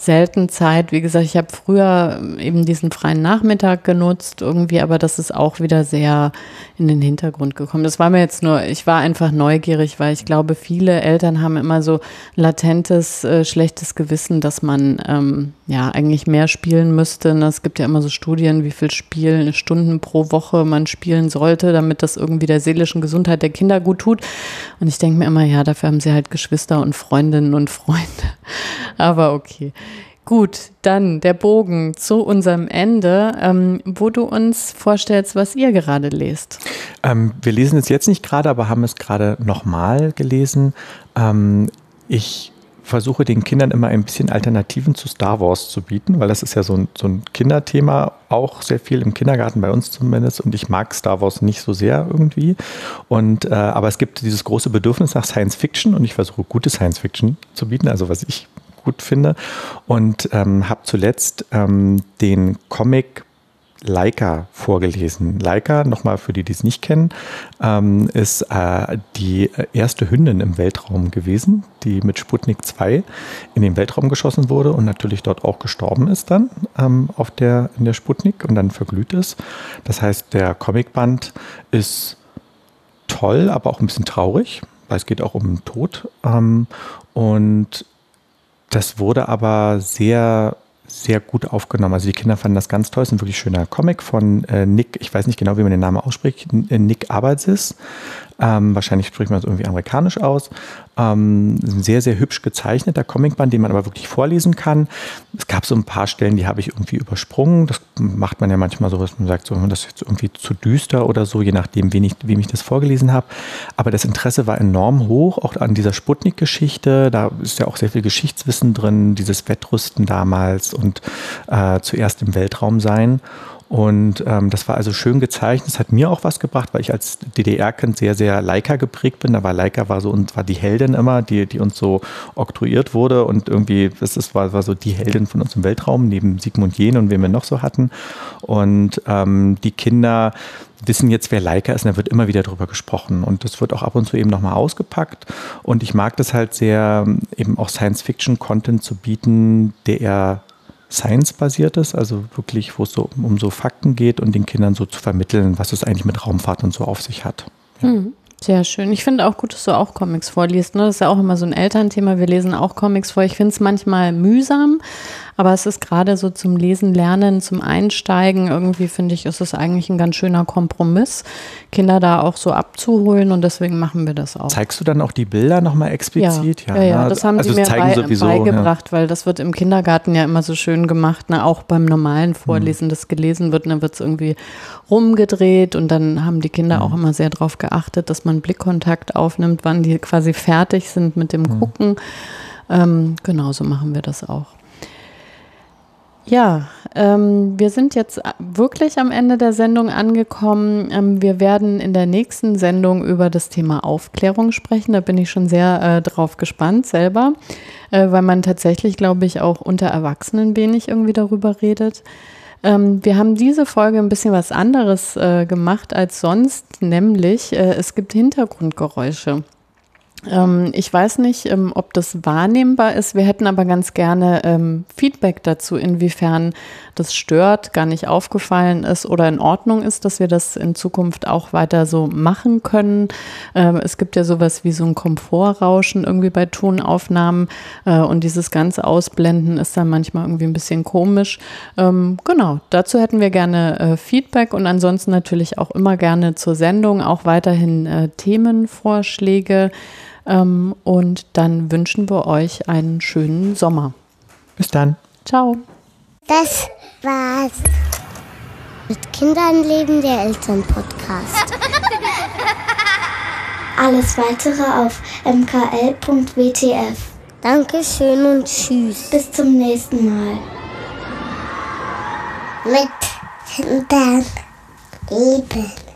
selten Zeit. Wie gesagt, ich habe früher eben diesen freien Nachmittag genutzt irgendwie, aber das ist auch wieder sehr in den Hintergrund gekommen. Das war mir jetzt nur, ich war einfach neugierig, weil ich glaube, viele Eltern haben immer so latentes, äh, schlechtes Gewissen, dass man ähm, ja eigentlich mehr spielen müsste. Und es gibt ja immer so Studien, wie viel Spielen, Stunden pro Woche man spielen sollte, damit das irgendwie der seelischen Gesundheit der Kinder gut tut. Und ich denke mir immer, ja, dafür haben sie halt Geschwister und Freundinnen und Freunde. [laughs] Aber okay. Gut, dann der Bogen zu unserem Ende, ähm, wo du uns vorstellst, was ihr gerade lest.
Ähm, wir lesen es jetzt nicht gerade, aber haben es gerade nochmal gelesen. Ähm, ich versuche den Kindern immer ein bisschen Alternativen zu Star Wars zu bieten, weil das ist ja so ein, so ein Kinderthema, auch sehr viel im Kindergarten bei uns zumindest. Und ich mag Star Wars nicht so sehr irgendwie. Und äh, aber es gibt dieses große Bedürfnis nach Science Fiction und ich versuche gute Science Fiction zu bieten, also was ich gut finde. Und ähm, habe zuletzt ähm, den Comic Leica vorgelesen. Leica, nochmal für die, die es nicht kennen, ähm, ist äh, die erste Hündin im Weltraum gewesen, die mit Sputnik 2 in den Weltraum geschossen wurde und natürlich dort auch gestorben ist dann ähm, auf der, in der Sputnik und dann verglüht ist. Das heißt, der Comicband ist toll, aber auch ein bisschen traurig, weil es geht auch um den Tod. Ähm, und das wurde aber sehr, sehr gut aufgenommen. Also die Kinder fanden das ganz toll. Es ist ein wirklich schöner Comic von äh, Nick, ich weiß nicht genau, wie man den Namen ausspricht, Nick Abatzis. Ähm, wahrscheinlich spricht man es irgendwie amerikanisch aus. Ähm, ein sehr, sehr hübsch gezeichneter Comicband, den man aber wirklich vorlesen kann. Es gab so ein paar Stellen, die habe ich irgendwie übersprungen. Das macht man ja manchmal so, dass man sagt, so, das ist jetzt irgendwie zu düster oder so, je nachdem, wem ich, wem ich das vorgelesen habe. Aber das Interesse war enorm hoch, auch an dieser Sputnik-Geschichte. Da ist ja auch sehr viel Geschichtswissen drin, dieses Wettrüsten damals und äh, zuerst im Weltraum sein. Und ähm, das war also schön gezeichnet. Das hat mir auch was gebracht, weil ich als DDR-Kind sehr, sehr Leica geprägt bin. War Leica war so und war die Heldin immer, die, die uns so oktroyiert wurde. Und irgendwie, das ist, war, war so die Heldin von uns im Weltraum, neben Sigmund Jähn und wen wir noch so hatten. Und ähm, die Kinder wissen jetzt, wer Leica ist, und da wird immer wieder drüber gesprochen. Und das wird auch ab und zu eben nochmal ausgepackt. Und ich mag das halt sehr, eben auch Science-Fiction-Content zu bieten, der Science-basiertes, also wirklich, wo es so um so Fakten geht und den Kindern so zu vermitteln, was es eigentlich mit Raumfahrt und so auf sich hat.
Ja. Mhm. Sehr schön. Ich finde auch gut, dass du auch Comics vorliest. Ne? Das ist ja auch immer so ein Elternthema. Wir lesen auch Comics vor. Ich finde es manchmal mühsam, aber es ist gerade so zum Lesen, Lernen, zum Einsteigen. Irgendwie finde ich, ist es eigentlich ein ganz schöner Kompromiss, Kinder da auch so abzuholen und deswegen machen wir das auch.
Zeigst du dann auch die Bilder nochmal explizit?
Ja, ja, ja, ja. das haben also sie mir bei, sowieso, beigebracht, ja. weil das wird im Kindergarten ja immer so schön gemacht, ne? auch beim normalen Vorlesen, mhm. das gelesen wird, dann wird es irgendwie rumgedreht und dann haben die Kinder mhm. auch immer sehr darauf geachtet, dass man Blickkontakt aufnimmt, wann die quasi fertig sind mit dem mhm. Gucken. Ähm, genauso machen wir das auch. Ja, ähm, wir sind jetzt wirklich am Ende der Sendung angekommen. Ähm, wir werden in der nächsten Sendung über das Thema Aufklärung sprechen. Da bin ich schon sehr äh, drauf gespannt selber, äh, weil man tatsächlich, glaube ich, auch unter Erwachsenen wenig irgendwie darüber redet. Ähm, wir haben diese Folge ein bisschen was anderes äh, gemacht als sonst, nämlich äh, es gibt Hintergrundgeräusche. Ähm, ich weiß nicht, ähm, ob das wahrnehmbar ist. Wir hätten aber ganz gerne ähm, Feedback dazu, inwiefern das stört, gar nicht aufgefallen ist oder in Ordnung ist, dass wir das in Zukunft auch weiter so machen können. Es gibt ja sowas wie so ein Komfortrauschen irgendwie bei Tonaufnahmen äh, und dieses ganze Ausblenden ist dann manchmal irgendwie ein bisschen komisch. Genau, dazu hätten wir gerne äh, Feedback und ansonsten natürlich auch immer gerne zur Sendung auch weiterhin äh, Themenvorschläge. Ähm, und dann wünschen wir euch einen schönen Sommer.
Bis dann.
Ciao.
Das war's. Mit Kindern leben der Elternpodcast. [laughs] Alles weitere auf mkl.wtf. Dankeschön und tschüss. Bis zum nächsten Mal. Mit Kindern leben.